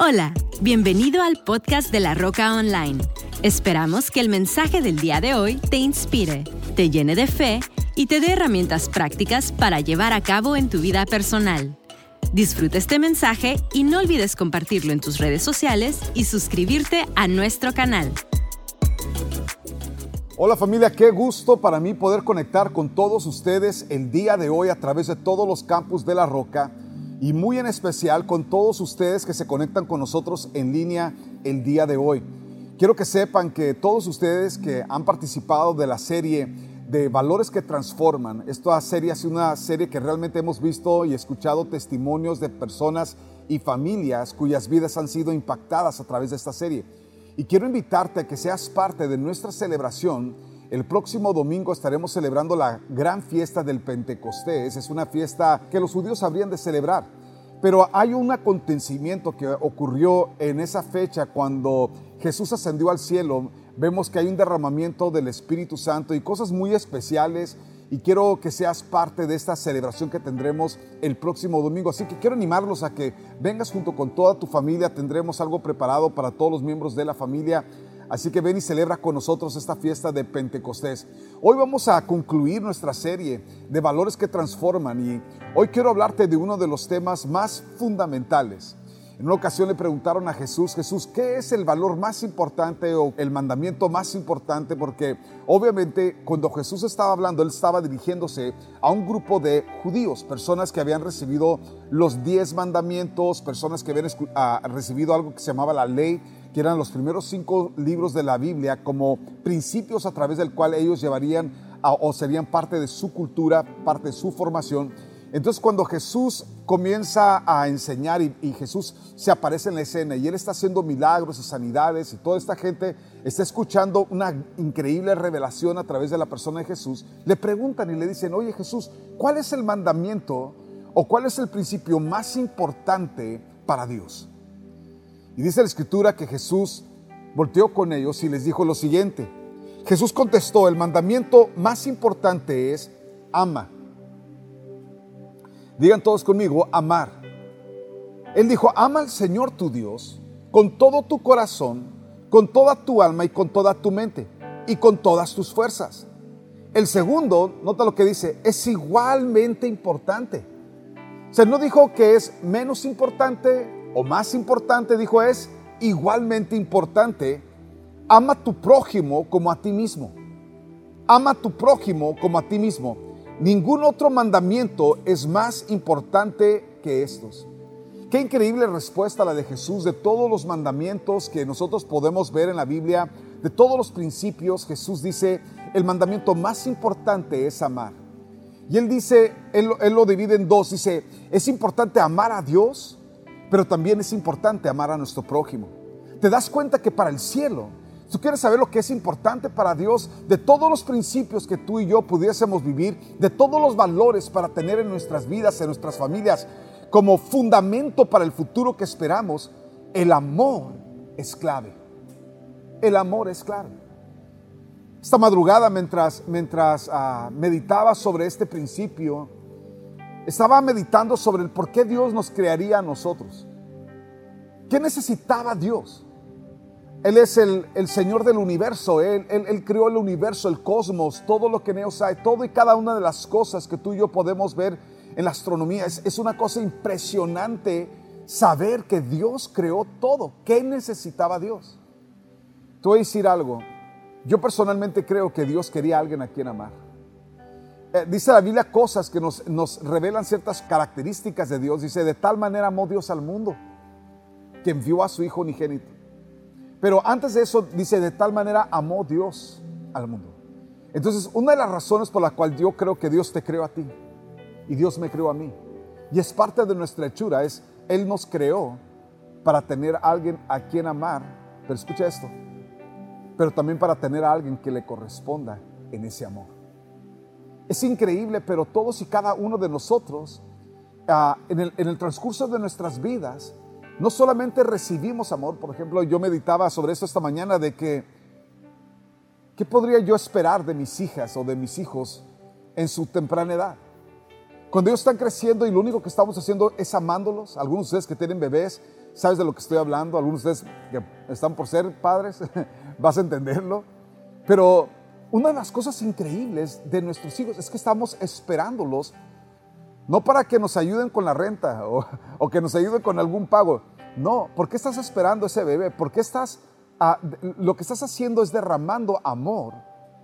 Hola, bienvenido al podcast de La Roca Online. Esperamos que el mensaje del día de hoy te inspire, te llene de fe y te dé herramientas prácticas para llevar a cabo en tu vida personal. Disfruta este mensaje y no olvides compartirlo en tus redes sociales y suscribirte a nuestro canal. Hola familia, qué gusto para mí poder conectar con todos ustedes el día de hoy a través de todos los campus de La Roca y muy en especial con todos ustedes que se conectan con nosotros en línea el día de hoy. Quiero que sepan que todos ustedes que han participado de la serie de Valores que Transforman, esta serie es una serie que realmente hemos visto y escuchado testimonios de personas y familias cuyas vidas han sido impactadas a través de esta serie. Y quiero invitarte a que seas parte de nuestra celebración el próximo domingo estaremos celebrando la gran fiesta del Pentecostés. Es una fiesta que los judíos habrían de celebrar. Pero hay un acontecimiento que ocurrió en esa fecha cuando Jesús ascendió al cielo. Vemos que hay un derramamiento del Espíritu Santo y cosas muy especiales. Y quiero que seas parte de esta celebración que tendremos el próximo domingo. Así que quiero animarlos a que vengas junto con toda tu familia. Tendremos algo preparado para todos los miembros de la familia Así que ven y celebra con nosotros esta fiesta de Pentecostés. Hoy vamos a concluir nuestra serie de valores que transforman y hoy quiero hablarte de uno de los temas más fundamentales. En una ocasión le preguntaron a Jesús, Jesús, ¿qué es el valor más importante o el mandamiento más importante? Porque obviamente cuando Jesús estaba hablando, él estaba dirigiéndose a un grupo de judíos, personas que habían recibido los diez mandamientos, personas que habían ah, recibido algo que se llamaba la ley que eran los primeros cinco libros de la Biblia, como principios a través del cual ellos llevarían o serían parte de su cultura, parte de su formación. Entonces cuando Jesús comienza a enseñar y, y, Jesús se aparece en la escena y él está haciendo milagros y sanidades y toda esta gente está escuchando una increíble revelación a través de la persona de Jesús, le preguntan y le dicen, oye Jesús, ¿cuál es el mandamiento o cuál es el principio más importante para Dios? Y dice la escritura que Jesús volteó con ellos y les dijo lo siguiente. Jesús contestó, el mandamiento más importante es ama. Digan todos conmigo, amar. Él dijo, ama al Señor tu Dios con todo tu corazón, con toda tu alma y con toda tu mente y con todas tus fuerzas. El segundo, nota lo que dice, es igualmente importante. O sea, no dijo que es menos importante o más importante, dijo, es igualmente importante, ama a tu prójimo como a ti mismo. Ama a tu prójimo como a ti mismo. Ningún otro mandamiento es más importante que estos. Qué increíble respuesta la de Jesús de todos los mandamientos que nosotros podemos ver en la Biblia, de todos los principios. Jesús dice, el mandamiento más importante es amar. Y él dice, él, él lo divide en dos, dice, es importante amar a Dios pero también es importante amar a nuestro prójimo. Te das cuenta que para el cielo, tú quieres saber lo que es importante para Dios, de todos los principios que tú y yo pudiésemos vivir, de todos los valores para tener en nuestras vidas, en nuestras familias, como fundamento para el futuro que esperamos, el amor es clave. El amor es clave. Esta madrugada, mientras, mientras uh, meditaba sobre este principio, estaba meditando sobre el por qué Dios nos crearía a nosotros. ¿Qué necesitaba Dios? Él es el, Señor del universo, él, él, creó el universo, el cosmos, todo lo que en ellos hay, todo y cada una de las cosas que tú y yo podemos ver en la astronomía. Es, es una cosa impresionante saber que Dios creó todo. ¿Qué necesitaba Dios? Te voy a decir algo. Yo personalmente creo que Dios quería a alguien a quien amar. Eh, dice la Biblia cosas que nos, nos revelan ciertas características de Dios. Dice, de tal manera amó Dios al mundo que envió a su Hijo unigénito. Pero antes de eso dice, de tal manera amó Dios al mundo. Entonces, una de las razones por la cual yo creo que Dios te creó a ti y Dios me creó a mí, y es parte de nuestra hechura, es Él nos creó para tener a alguien a quien amar, pero escucha esto, pero también para tener a alguien que le corresponda en ese amor. Es increíble, pero todos y cada uno de nosotros, ah, en, el, transcurso de nuestras vidas, no solamente recibimos amor, por ejemplo, yo meditaba sobre esto esta mañana de que, ¿qué podría yo esperar de mis hijas o de mis hijos en su temprana edad? Cuando ellos están creciendo y lo único que estamos haciendo es amándolos, algunos de ustedes que tienen bebés, ¿sabes de lo que estoy hablando? Algunos de ustedes que están por ser padres, vas a entenderlo. Pero una de las cosas increíbles de nuestros hijos es que estamos esperándolos, no para que nos ayuden con la renta o, que nos ayuden con algún pago. No, ¿por qué estás esperando ese bebé? ¿Por qué estás, ah, lo que estás haciendo es derramando amor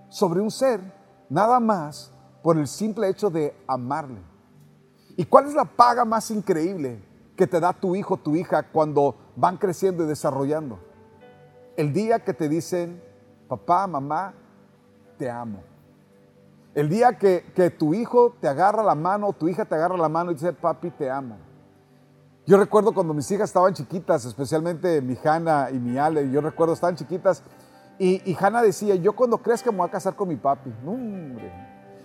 sobre un ser, nada más por el simple hecho de amarle. ¿Y cuál es la paga más increíble que te da tu hijo, tu hija, cuando van creciendo y desarrollando? El día que te dicen, papá, mamá, te amo. El día que, tu hijo te agarra la mano, tu hija te agarra la mano y dice, papi, te amo. Yo recuerdo cuando mis hijas estaban chiquitas, especialmente mi Hanna y mi Ale, yo recuerdo estaban chiquitas y, y Hanna decía, yo cuando que me voy a casar con mi papi, hombre,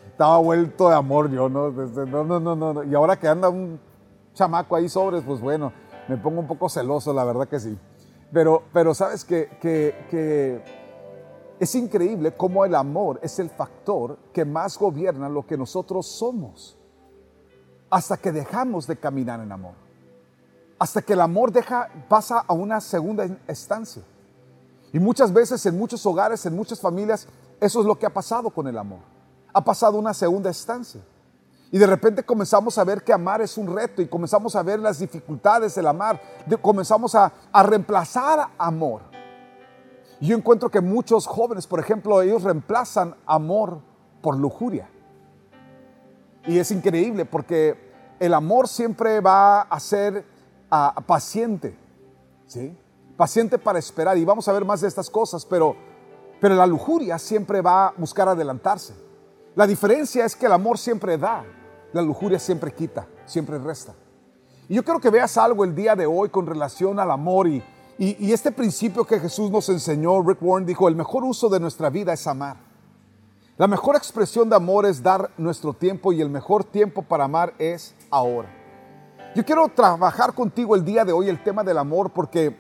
estaba vuelto de amor yo, ¿no? no, no, no, no, y ahora que anda un chamaco ahí sobres, pues bueno, me pongo un poco celoso, la verdad que sí. Pero, pero sabes que, que, que es increíble cómo el amor es el factor que más gobierna lo que nosotros somos. Hasta que dejamos de caminar en amor. Hasta que el amor deja, pasa a una segunda estancia. Y muchas veces en muchos hogares, en muchas familias, eso es lo que ha pasado con el amor. Ha pasado una segunda estancia. Y de repente comenzamos a ver que amar es un reto y comenzamos a ver las dificultades del amar. comenzamos a, a reemplazar amor. Yo encuentro que muchos jóvenes, por ejemplo, ellos reemplazan amor por lujuria. Y es increíble porque el amor siempre va a ser ah, paciente, ¿sí? Paciente para esperar. Y vamos a ver más de estas cosas, pero, pero la lujuria siempre va a buscar adelantarse. La diferencia es que el amor siempre da, la lujuria siempre quita, siempre resta. Y yo quiero que veas algo el día de hoy con relación al amor y, y, este principio que Jesús nos enseñó, Rick Warren dijo, el mejor uso de nuestra vida es amar. La mejor expresión de amor es dar nuestro tiempo y el mejor tiempo para amar es ahora. Yo quiero trabajar contigo el día de hoy el tema del amor porque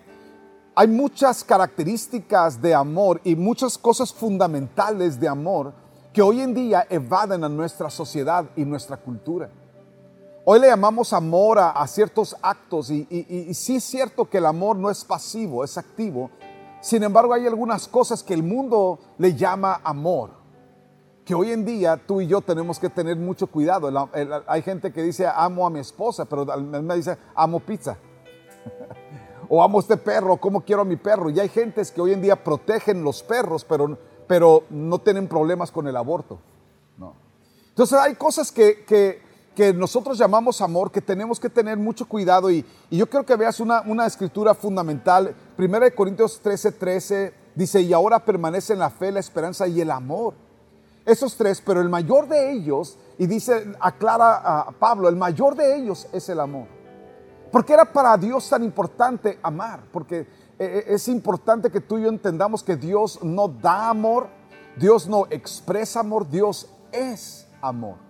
hay muchas características de amor y muchas cosas fundamentales de amor que hoy en día evaden a nuestra sociedad y nuestra cultura. Hoy le llamamos amor a, ciertos actos y, sí es cierto que el amor no es pasivo, es activo. Sin embargo, hay algunas cosas que el mundo le llama amor, que hoy en día tú y yo tenemos que tener mucho cuidado. hay gente que dice amo a mi esposa, pero me dice amo pizza. o amo este perro, ¿cómo quiero a mi perro? Y hay gentes que hoy en día protegen los perros, pero, pero no tienen problemas con el aborto. No. Entonces hay cosas que que nosotros llamamos amor, que tenemos que tener mucho cuidado. Y, yo quiero que veas una, una escritura fundamental. Primera de Corintios 13, 13 dice, y ahora permanece en la fe, la esperanza y el amor. Esos tres, pero el mayor de ellos, y dice, aclara a Pablo, el mayor de ellos es el amor. Porque era para Dios tan importante amar, porque eh, eh, es importante que tú y yo entendamos que Dios no da amor, Dios no expresa amor, Dios es amor.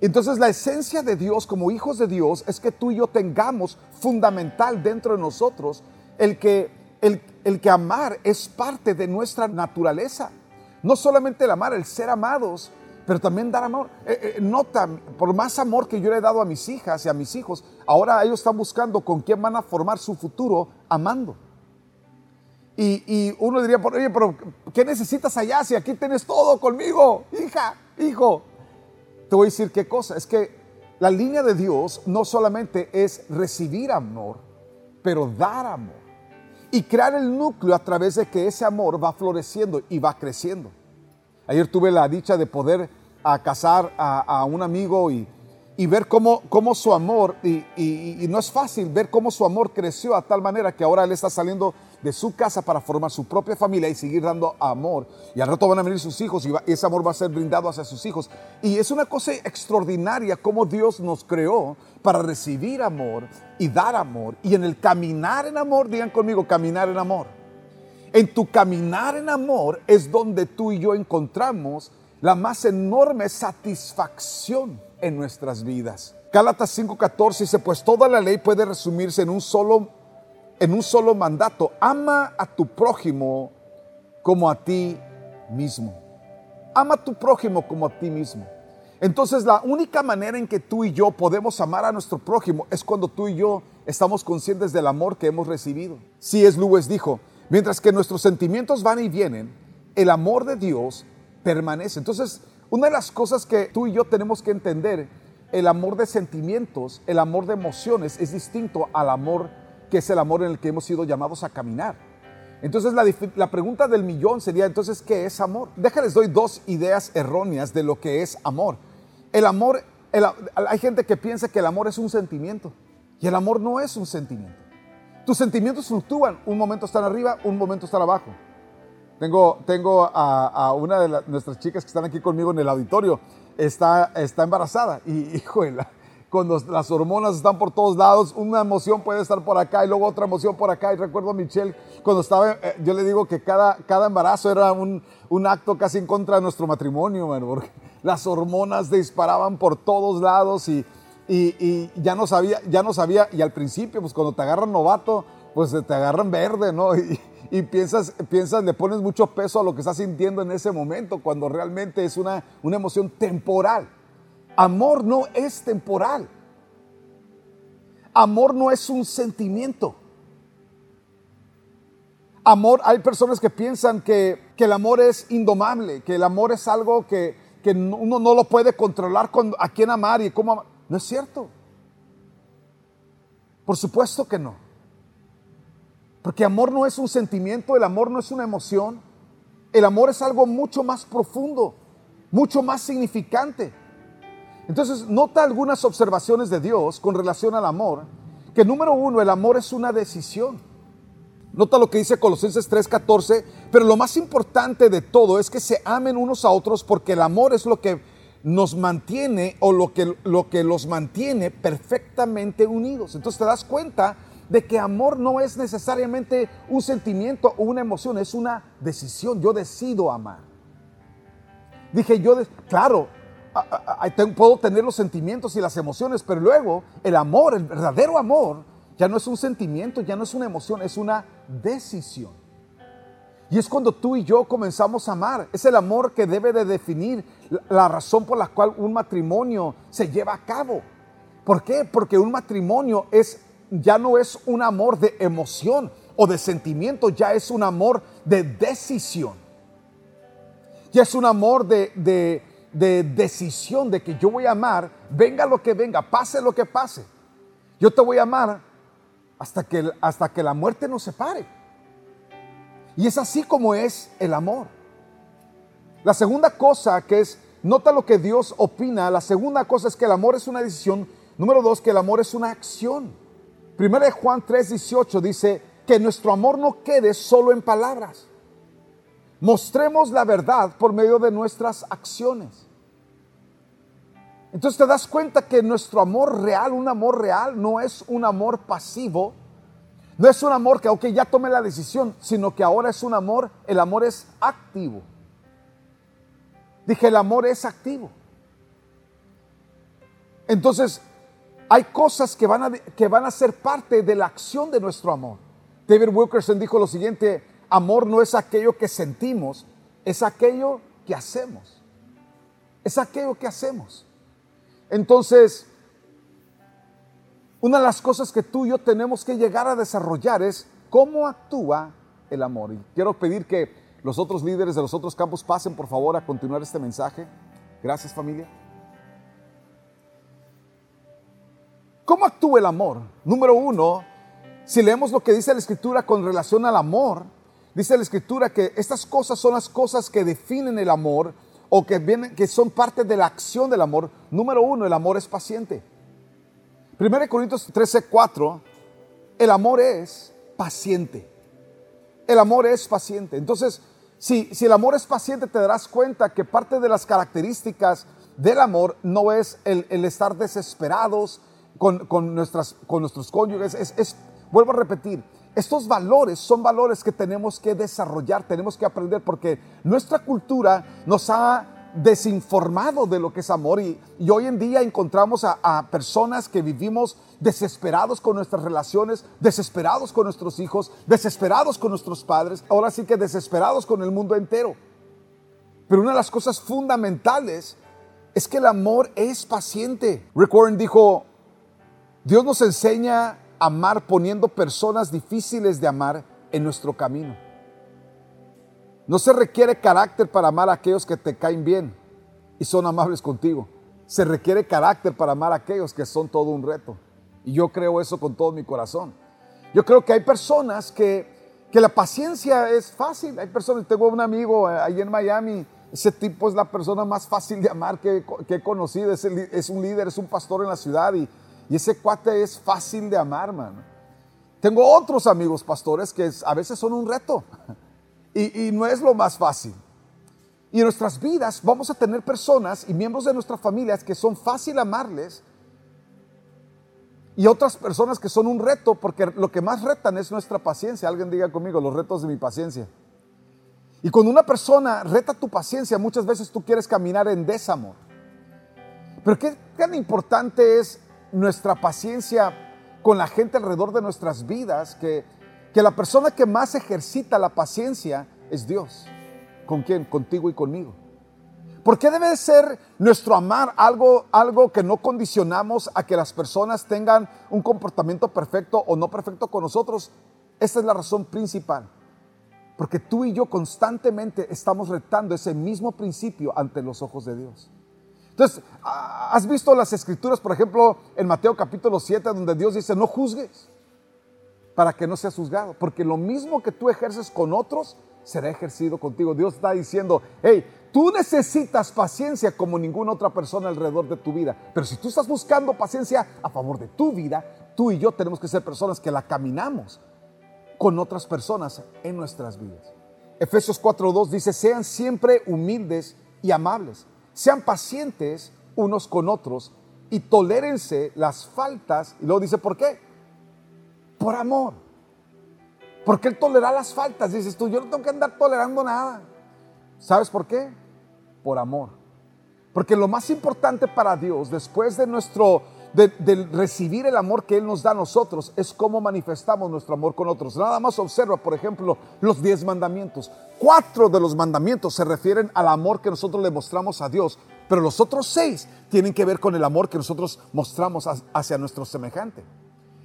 Entonces la esencia de Dios como hijos de Dios es que tú y yo tengamos fundamental dentro de nosotros el que, el, el que amar es parte de nuestra naturaleza. No solamente el amar, el ser amados, pero también dar amor. Eh, eh, nota, por más amor que yo le he dado a mis hijas y a mis hijos, ahora ellos están buscando con quién van a formar su futuro amando. Y, y uno diría, oye, pero ¿qué necesitas allá si aquí tienes todo conmigo? Hija, hijo, te voy a decir qué cosa. Es que la línea de Dios no solamente es recibir amor, pero dar amor. Y crear el núcleo a través de que ese amor va floreciendo y va creciendo. Ayer tuve la dicha de poder a casar a, un amigo y, ver cómo, cómo, su amor, y, y, no es fácil ver cómo su amor creció a tal manera que ahora él está saliendo de su casa para formar su propia familia y seguir dando amor. Y al rato van a venir sus hijos y, ese amor va a ser brindado hacia sus hijos. Y es una cosa extraordinaria cómo Dios nos creó para recibir amor y dar amor. Y en el caminar en amor, digan conmigo, caminar en amor. En tu caminar en amor es donde tú y yo encontramos la más enorme satisfacción en nuestras vidas. Gálatas 5:14 dice, pues toda la ley puede resumirse en un solo en un solo mandato, ama a tu prójimo como a ti mismo. Ama a tu prójimo como a ti mismo. Entonces la única manera en que tú y yo podemos amar a nuestro prójimo es cuando tú y yo estamos conscientes del amor que hemos recibido. Si es Lewis dijo, mientras que nuestros sentimientos van y vienen, el amor de Dios permanece. Entonces, una de las cosas que tú y yo tenemos que entender, el amor de sentimientos, el amor de emociones es distinto al amor que es el amor en el que hemos sido llamados a caminar. Entonces la, pregunta del millón sería entonces, ¿qué es amor? Déjales doy dos ideas erróneas de lo que es amor. El amor, hay gente que piensa que el amor es un sentimiento y el amor no es un sentimiento. Tus sentimientos fluctúan, un momento están arriba, un momento están abajo. Tengo, tengo a, una de nuestras chicas que están aquí conmigo en el auditorio, está, está embarazada y, híjole, cuando las hormonas están por todos lados, una emoción puede estar por acá y luego otra emoción por acá. Y recuerdo a Michelle, cuando estaba, eh, yo le digo que cada, cada embarazo era un, un acto casi en contra de nuestro matrimonio, porque las hormonas disparaban por todos lados y, y, ya no sabía, ya no sabía, y al principio, pues cuando te agarran novato, pues te agarran verde, ¿no? Y, piensas, piensas, le pones mucho peso a lo que estás sintiendo en ese momento, cuando realmente es una, una emoción temporal. Amor no es temporal. Amor no es un sentimiento. Amor, hay personas que piensan que, el amor es indomable, que el amor es algo que, uno no lo puede controlar con, a quién amar y cómo amar. No es cierto. Por supuesto que no. Porque amor no es un sentimiento, el amor no es una emoción. El amor es algo mucho más profundo, mucho más significante. Entonces, nota algunas observaciones de Dios con relación al amor, que número uno, el amor es una decisión. Nota lo que dice Colosenses 3:14, pero lo más importante de todo es que se amen unos a otros porque el amor es lo que nos mantiene o lo que, lo que los mantiene perfectamente unidos. Entonces te das cuenta de que amor no es necesariamente un sentimiento o una emoción, es una decisión. Yo decido amar. Dije yo, claro, puedo tener los sentimientos y las emociones, pero luego el amor, el verdadero amor, ya no es un sentimiento, ya no es una emoción, es una decisión. Y es cuando tú y yo comenzamos a amar. Es el amor que debe de definir la razón por la cual un matrimonio se lleva a cabo. ¿Por qué? Porque un matrimonio es, ya no es un amor de emoción o de sentimiento, ya es un amor de decisión. Ya es un amor de, de de decisión de que yo voy a amar, venga lo que venga, pase lo que pase. Yo te voy a amar hasta que, hasta que la muerte nos separe. Y es así como es el amor. La segunda cosa que es, nota lo que Dios opina, la segunda cosa es que el amor es una decisión. Número dos, que el amor es una acción. Primero de Juan 3, 18 dice que nuestro amor no quede solo en palabras. Mostremos la verdad por medio de nuestras acciones. Entonces te das cuenta que nuestro amor real, un amor real, no es un amor pasivo, no es un amor que, ok, ya tomé la decisión, sino que ahora es un amor, el amor es activo. Dije, el amor es activo. Entonces, hay cosas que van, a, que van a ser parte de la acción de nuestro amor. David Wilkerson dijo lo siguiente, amor no es aquello que sentimos, es aquello que hacemos. Es aquello que hacemos. Entonces, una de las cosas que tú y yo tenemos que llegar a desarrollar es cómo actúa el amor. Y quiero pedir que los otros líderes de los otros campos pasen por favor a continuar este mensaje. Gracias familia. ¿Cómo actúa el amor? Número uno, si leemos lo que dice la escritura con relación al amor, dice la escritura que estas cosas son las cosas que definen el amor o que, vienen, que son parte de la acción del amor. Número uno, el amor es paciente. 1 Corintios 13, 4, el amor es paciente. El amor es paciente. Entonces, si, si el amor es paciente, te darás cuenta que parte de las características del amor no es el, estar desesperados con, nuestras, con nuestros cónyuges. es, vuelvo a repetir, estos valores son valores que tenemos que desarrollar, tenemos que aprender porque nuestra cultura nos ha desinformado de lo que es amor y, hoy en día encontramos a, a, personas que vivimos desesperados con nuestras relaciones, desesperados con nuestros hijos, desesperados con nuestros padres, ahora sí que desesperados con el mundo entero. Pero una de las cosas fundamentales es que el amor es paciente. Rick Warren dijo, Dios nos enseña a amar poniendo personas difíciles de amar en nuestro camino. No se requiere carácter para amar a aquellos que te caen bien y son amables contigo. Se requiere carácter para amar a aquellos que son todo un reto. Y yo creo eso con todo mi corazón. Yo creo que hay personas que, que la paciencia es fácil. Hay personas, tengo un amigo ahí en Miami ese tipo es la persona más fácil de amar que, he conocido. Es, un líder, es un pastor en la ciudad y, ese cuate es fácil de amar, man. Tengo otros amigos pastores que a veces son un reto y, y no es lo más fácil. Y en nuestras vidas vamos a tener personas y miembros de nuestras familias que son fácil amarles y otras personas que son un reto porque lo que más retan es nuestra paciencia. Alguien diga conmigo, los retos de mi paciencia. Y cuando una persona reta tu paciencia, muchas veces tú quieres caminar en desamor. Pero qué tan importante es nuestra paciencia con la gente alrededor de nuestras vidas, que, que la persona que más ejercita la paciencia es Dios. ¿Con quién? Contigo y conmigo. ¿Por qué debe ser nuestro amar algo, algo que no condicionamos a que las personas tengan un comportamiento perfecto o no perfecto con nosotros? Esta es la razón principal. Porque tú y yo constantemente estamos retando ese mismo principio ante los ojos de Dios. Entonces, ¿has visto las escrituras, por ejemplo, en Mateo capítulo 7, donde Dios dice, no juzgues para que no seas juzgado? Porque lo mismo que tú ejerces con otros, será ejercido contigo. Dios está diciendo, hey, tú necesitas paciencia como ninguna otra persona alrededor de tu vida. Pero si tú estás buscando paciencia a favor de tu vida, tú y yo tenemos que ser personas que la caminamos con otras personas en nuestras vidas. Efesios 4.2 dice, sean siempre humildes y amables, sean pacientes unos con otros y tolérense las faltas. Y luego dice, ¿por qué? Por amor. Porque Él tolera las faltas. Dices tú, yo no tengo que andar tolerando nada. ¿Sabes por qué? Por amor. Porque lo más importante para Dios, después de nuestro de, recibir el amor que Él nos da a nosotros es cómo manifestamos nuestro amor con otros. Nada más observa, por ejemplo, los diez mandamientos. Cuatro de los mandamientos se refieren al amor que nosotros le mostramos a Dios, pero los otros seis tienen que ver con el amor que nosotros mostramos hacia nuestro semejante.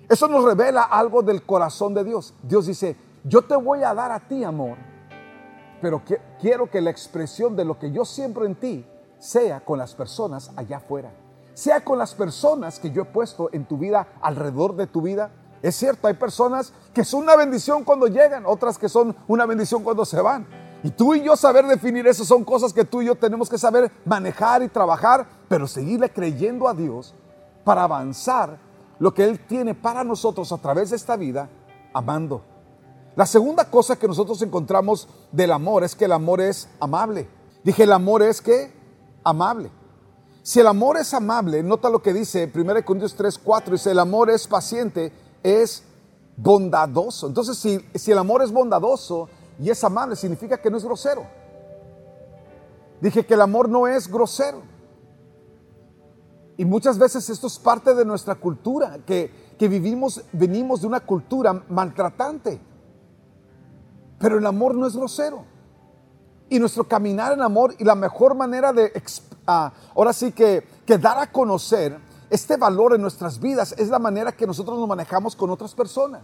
Eso nos revela algo del corazón de Dios. Dios dice, yo te voy a dar a ti amor, pero quiero que la expresión de lo que yo siembro en ti sea con las personas allá afuera sea con las personas que yo he puesto en tu vida, alrededor de tu vida. Es cierto, hay personas que son una bendición cuando llegan, otras que son una bendición cuando se van. Y tú y yo saber definir eso son cosas que tú y yo tenemos que saber manejar y trabajar, pero seguirle creyendo a Dios para avanzar lo que Él tiene para nosotros a través de esta vida, amando. La segunda cosa que nosotros encontramos del amor es que el amor es amable. Dije, el amor es que amable. Si el amor es amable, nota lo que dice 1 Corintios 3, 4, dice, el amor es paciente, es bondadoso. Entonces, si, si el amor es bondadoso y es amable, significa que no es grosero. Dije que el amor no es grosero. Y muchas veces esto es parte de nuestra cultura, que, que vivimos, venimos de una cultura maltratante. Pero el amor no es grosero. Y nuestro caminar en amor y la mejor manera de ahora sí que, dar a conocer este valor en nuestras vidas es la manera que nosotros nos manejamos con otras personas.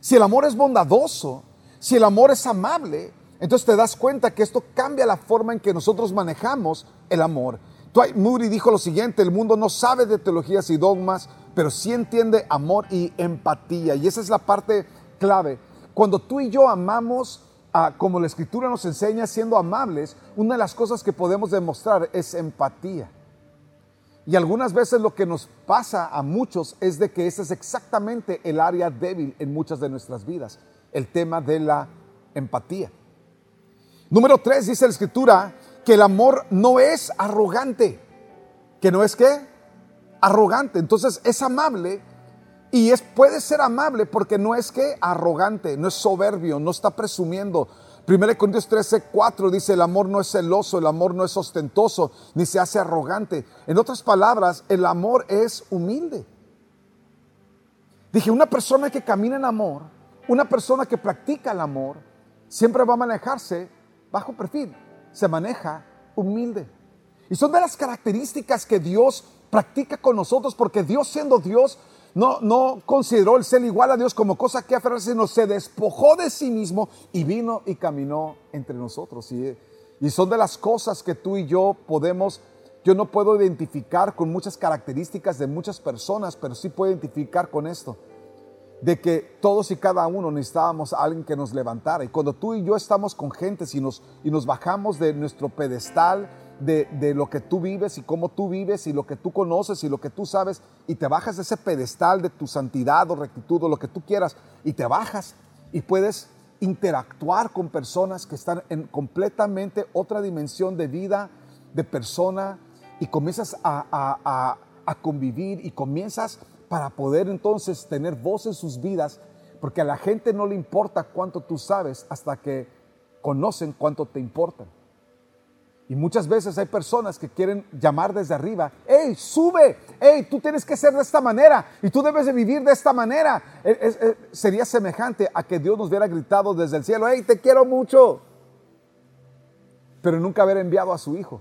Si el amor es bondadoso, si el amor es amable, entonces te das cuenta que esto cambia la forma en que nosotros manejamos el amor. Dwight Moody dijo lo siguiente, el mundo no sabe de teologías y dogmas, pero sí entiende amor y empatía. Y esa es la parte clave. Cuando tú y yo amamos como la escritura nos enseña, siendo amables, una de las cosas que podemos demostrar es empatía. Y algunas veces lo que nos pasa a muchos es de que ese es exactamente el área débil en muchas de nuestras vidas, el tema de la empatía. Número tres, dice la escritura, que el amor no es arrogante. ¿Que no es qué? Arrogante. Entonces es amable y es, puede ser amable porque no es que arrogante, no es soberbio, no está presumiendo. 1 Corintios 13, 4 dice, el amor no es celoso, el amor no es ostentoso, ni se hace arrogante. En otras palabras, el amor es humilde. Dije, una persona que camina en amor, una persona que practica el amor, siempre va a manejarse bajo perfil, se maneja humilde. Y son de las características que Dios practica con nosotros, porque Dios siendo Dios, no, consideró el ser igual a Dios como cosa que aferrarse, sino se despojó de sí mismo y vino y caminó entre nosotros. Y, son de las cosas que tú y yo podemos, yo no puedo identificar con muchas características de muchas personas, pero sí puedo identificar con esto de que todos y cada uno necesitábamos a alguien que nos levantara. Y cuando tú y yo estamos con gente y nos, y nos bajamos de nuestro pedestal, de, de, lo que tú vives y cómo tú vives y lo que tú conoces y lo que tú sabes, y te bajas de ese pedestal de tu santidad o rectitud o lo que tú quieras, y te bajas y puedes interactuar con personas que están en completamente otra dimensión de vida, de persona, y comienzas a, a, a, a convivir y comienzas para poder entonces tener voz en sus vidas, porque a la gente no le importa cuánto tú sabes hasta que conocen cuánto te importan. Y muchas veces hay personas que quieren llamar desde arriba, hey, sube, hey, tú tienes que ser de esta manera y tú debes de vivir de esta manera. sería semejante a que Dios nos hubiera gritado desde el cielo, hey, te quiero mucho, pero nunca haber enviado a su Hijo.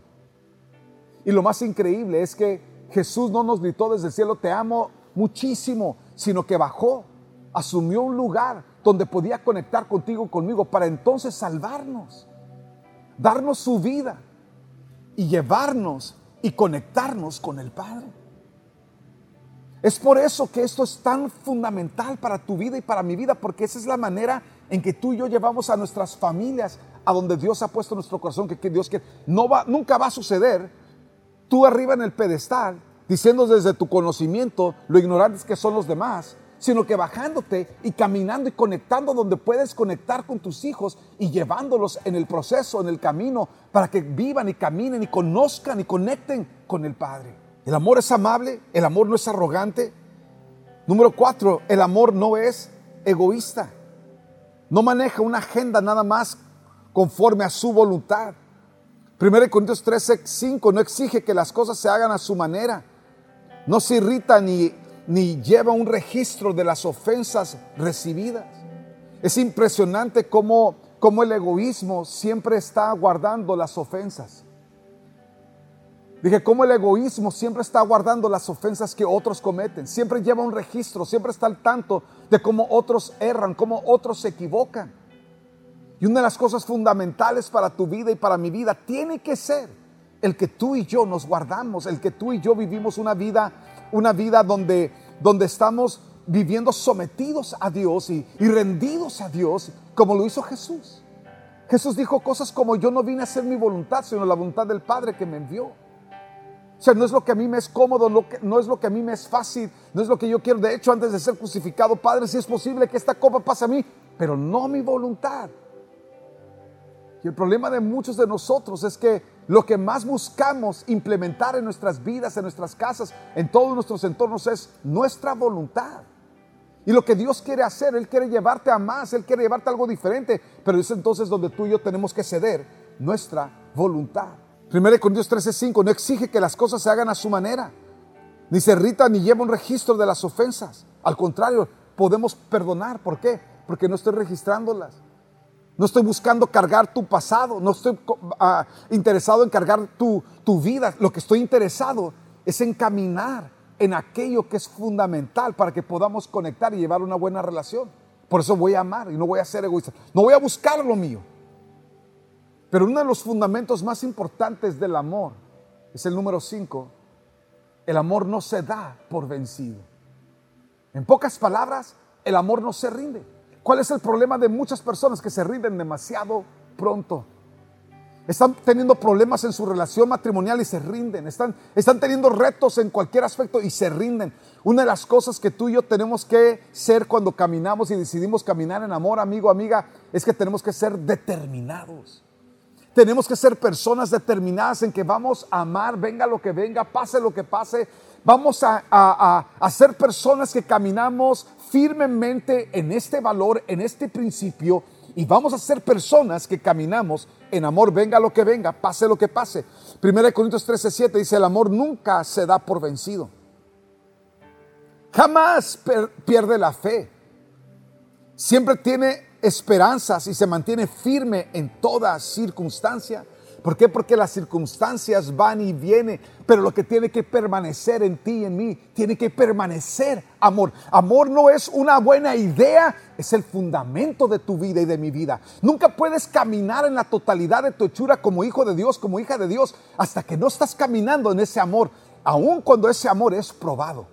Y lo más increíble es que Jesús no nos gritó desde el cielo, te amo muchísimo, sino que bajó, asumió un lugar donde podía conectar contigo, conmigo, para entonces salvarnos, darnos su vida y llevarnos y conectarnos con el Padre. Es por eso que esto es tan fundamental para tu vida y para mi vida, porque esa es la manera en que tú y yo llevamos a nuestras familias a donde Dios ha puesto nuestro corazón, que, Dios que no va, nunca va a suceder. Tú arriba en el pedestal diciendo desde tu conocimiento lo ignorantes que son los demás, sino que bajándote y caminando y conectando donde puedes conectar con tus hijos y llevándolos en el proceso, en el camino, para que vivan y caminen y conozcan y conecten con el Padre. El amor es amable, el amor no es arrogante. Número cuatro, el amor no es egoísta. No maneja una agenda nada más conforme a su voluntad. 1 Corintios 13, 5 no exige que las cosas se hagan a su manera no se irrita ni, ni lleva un registro de las ofensas recibidas. Es impresionante cómo, cómo el egoísmo siempre está guardando las ofensas. Dije, cómo el egoísmo siempre está guardando las ofensas que otros cometen. Siempre lleva un registro, siempre está al tanto de cómo otros erran, cómo otros se equivocan. Y una de las cosas fundamentales para tu vida y para mi vida tiene que ser el que tú y yo nos guardamos, el que tú y yo vivimos una vida, una vida donde, donde estamos viviendo sometidos a Dios y, y rendidos a Dios, como lo hizo Jesús. Jesús dijo cosas como yo no vine a hacer mi voluntad, sino la voluntad del Padre que me envió. O sea, no es lo que a mí me es cómodo, no, no, es lo que a mí me es fácil, no es lo que yo quiero. De hecho, antes de ser crucificado, Padre, si es posible que esta copa pase a mí, pero no mi voluntad. Y el problema de muchos de nosotros es que lo que más buscamos implementar en nuestras vidas, en nuestras casas, en todos nuestros entornos es nuestra voluntad. Y lo que Dios quiere hacer, Él quiere llevarte a más, Él quiere llevarte algo diferente, pero es entonces donde tú y yo tenemos que ceder nuestra voluntad. 1 Corintios 13:5 no exige que las cosas se hagan a su manera, ni se irrita ni lleva un registro de las ofensas. Al contrario, podemos perdonar. ¿Por qué? Porque no estoy registrándolas. No estoy buscando cargar tu pasado, no estoy uh, interesado en cargar tu, tu vida. Lo que estoy interesado es en caminar en aquello que es fundamental para que podamos conectar y llevar una buena relación. Por eso voy a amar y no voy a ser egoísta. No voy a buscar lo mío. Pero uno de los fundamentos más importantes del amor es el número 5. El amor no se da por vencido. En pocas palabras, el amor no se rinde. ¿Cuál es el problema de muchas personas que se rinden demasiado pronto? Están teniendo problemas en su relación matrimonial y se rinden. Están, están teniendo retos en cualquier aspecto y se rinden. Una de las cosas que tú y yo tenemos que ser cuando caminamos y decidimos caminar en amor, amigo, amiga, es que tenemos que ser determinados. Tenemos que ser personas determinadas en que vamos a amar, venga lo que venga, pase lo que pase. Vamos a, a, a ser personas que caminamos firmemente en este valor, en este principio, y vamos a ser personas que caminamos en amor, venga lo que venga, pase lo que pase. 1 Corintios 13, 7 dice, el amor nunca se da por vencido. Jamás pierde la fe. Siempre tiene esperanzas y se mantiene firme en toda circunstancia. ¿Por qué? Porque las circunstancias van y vienen, pero lo que tiene que permanecer en ti y en mí, tiene que permanecer amor. Amor no es una buena idea, es el fundamento de tu vida y de mi vida. Nunca puedes caminar en la totalidad de tu hechura como hijo de Dios, como hija de Dios, hasta que no estás caminando en ese amor, aun cuando ese amor es probado.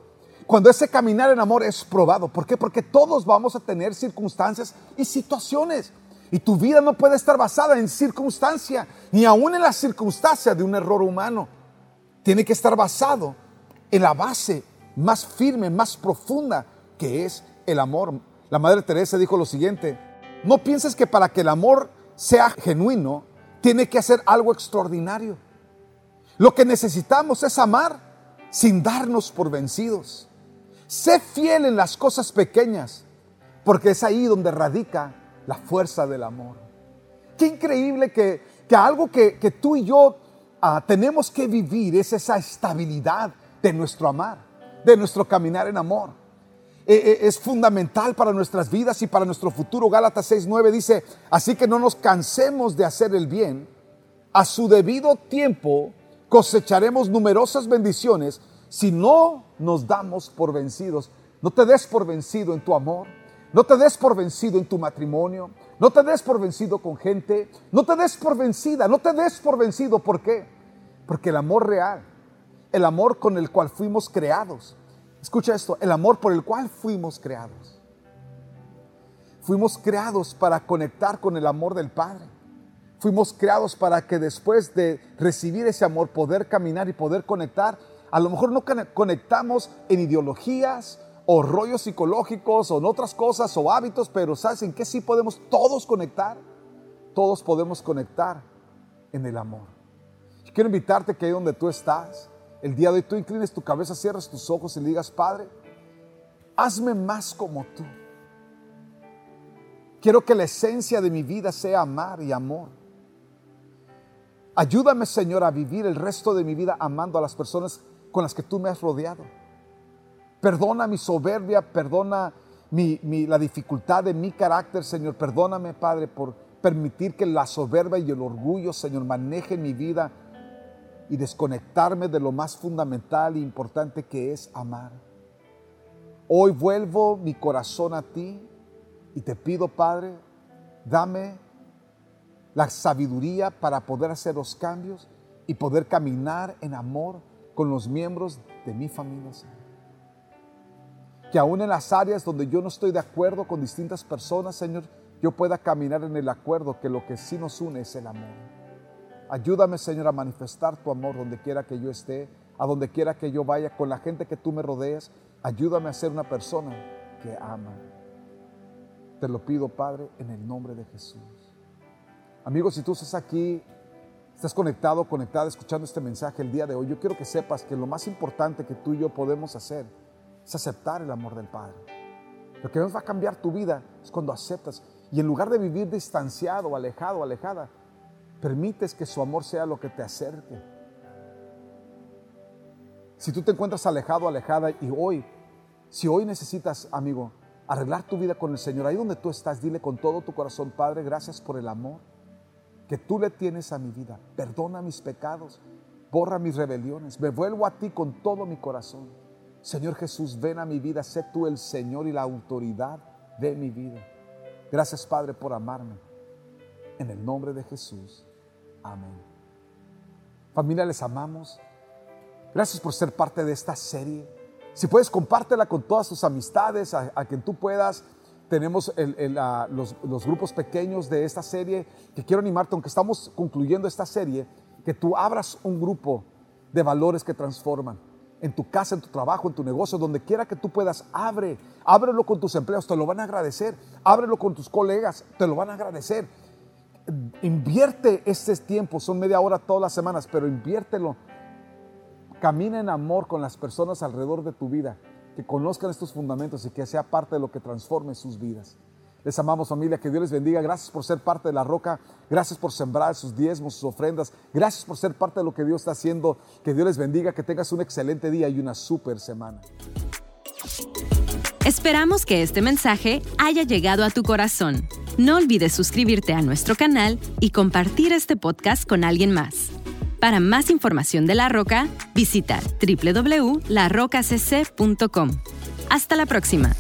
Cuando ese caminar en amor es probado. ¿Por qué? Porque todos vamos a tener circunstancias y situaciones. Y tu vida no puede estar basada en circunstancia, ni aún en la circunstancia de un error humano. Tiene que estar basado en la base más firme, más profunda, que es el amor. La Madre Teresa dijo lo siguiente, no pienses que para que el amor sea genuino, tiene que hacer algo extraordinario. Lo que necesitamos es amar sin darnos por vencidos. Sé fiel en las cosas pequeñas, porque es ahí donde radica la fuerza del amor. Qué increíble que, algo que, tú y yo ah, tenemos que vivir es esa estabilidad de nuestro amar, de nuestro caminar en amor. Eh, eh, es fundamental para nuestras vidas y para nuestro futuro. Gálatas 6:9 dice, así que no nos cansemos de hacer el bien. A su debido tiempo cosecharemos numerosas bendiciones si no nos damos por vencidos. No te des por vencido en tu amor. No te des por vencido en tu matrimonio. No te des por vencido con gente. No te des por vencida. No te des por vencido. ¿Por qué? Porque el amor real, el amor con el cual fuimos creados. Escucha esto, el amor por el cual fuimos creados. Fuimos creados para conectar con el amor del Padre. Fuimos creados para que después de recibir ese amor, poder caminar y poder conectar, a lo mejor no conectamos en ideologías, o rollos psicológicos o en otras cosas o hábitos, pero ¿sabes en qué sí podemos todos conectar? Todos podemos conectar en el amor. quiero invitarte que ahí donde tú estás, el día de hoy tú inclines tu cabeza, cierres tus ojos y le digas, Padre, hazme más como tú. Quiero que la esencia de mi vida sea amar y amor. Ayúdame, Señor, a vivir el resto de mi vida amando a las personas con las que tú me has rodeado. Perdona mi soberbia, perdona la dificultad de mi carácter, Señor. Perdóname, Padre, por permitir que la soberbia y el orgullo, Señor, manejen mi vida y desconectarme de lo más fundamental e importante que es amar. Hoy vuelvo mi corazón a ti y te pido, Padre, dame la sabiduría para poder hacer los cambios y poder caminar en amor con los miembros de mi familia, Señor que aún en las áreas donde yo no estoy de acuerdo con distintas personas, Señor, yo pueda caminar en el acuerdo que lo que sí nos une es el amor. Ayúdame, Señor, a manifestar tu amor donde quiera que yo esté, a donde quiera que yo vaya, con la gente que tú me rodees. Ayúdame a ser una persona que ama. Te lo pido, Padre, en el nombre de Jesús. Amigos, si tú estás aquí, estás conectado, conectada, escuchando este mensaje el día de hoy, yo quiero que sepas que lo más importante que tú y yo podemos hacer es aceptar el amor del Padre. Lo que nos va a cambiar tu vida es cuando aceptas y en lugar de vivir distanciado, alejado, alejada, permites que su amor sea lo que te acerque. Si tú te encuentras alejado, alejada y hoy, si hoy necesitas, amigo, arreglar tu vida con el Señor, ahí donde tú estás, dile con todo tu corazón, Padre, gracias por el amor que tú le tienes a mi vida. Perdona mis pecados, borra mis rebeliones, me vuelvo a ti con todo mi corazón. Señor Jesús, ven a mi vida, sé tú el Señor y la autoridad de mi vida. Gracias Padre por amarme. En el nombre de Jesús. Amén. Familia, les amamos. Gracias por ser parte de esta serie. Si puedes, compártela con todas tus amistades, a, quien tú puedas. Tenemos los, los grupos pequeños de esta serie que quiero animarte, aunque estamos concluyendo esta serie, que tú abras un grupo de valores que transforman en tu casa, en tu trabajo, en tu negocio, donde quiera que tú puedas, abre, ábrelo con tus empleados, te lo van a agradecer, ábrelo con tus colegas, te lo van a agradecer. Invierte este tiempo, son media hora todas las semanas, pero inviértelo. Camina en amor con las personas alrededor de tu vida, que conozcan estos fundamentos y que sea parte de lo que transforme sus vidas. Les amamos familia, que Dios les bendiga. Gracias por ser parte de la roca. Gracias por sembrar sus diezmos, sus ofrendas. Gracias por ser parte de lo que Dios está haciendo. Que Dios les bendiga, que tengas un excelente día y una super semana. Esperamos que este mensaje haya llegado a tu corazón. No olvides suscribirte a nuestro canal y compartir este podcast con alguien más. Para más información de La Roca, visita www.larocacc.com. Hasta la próxima.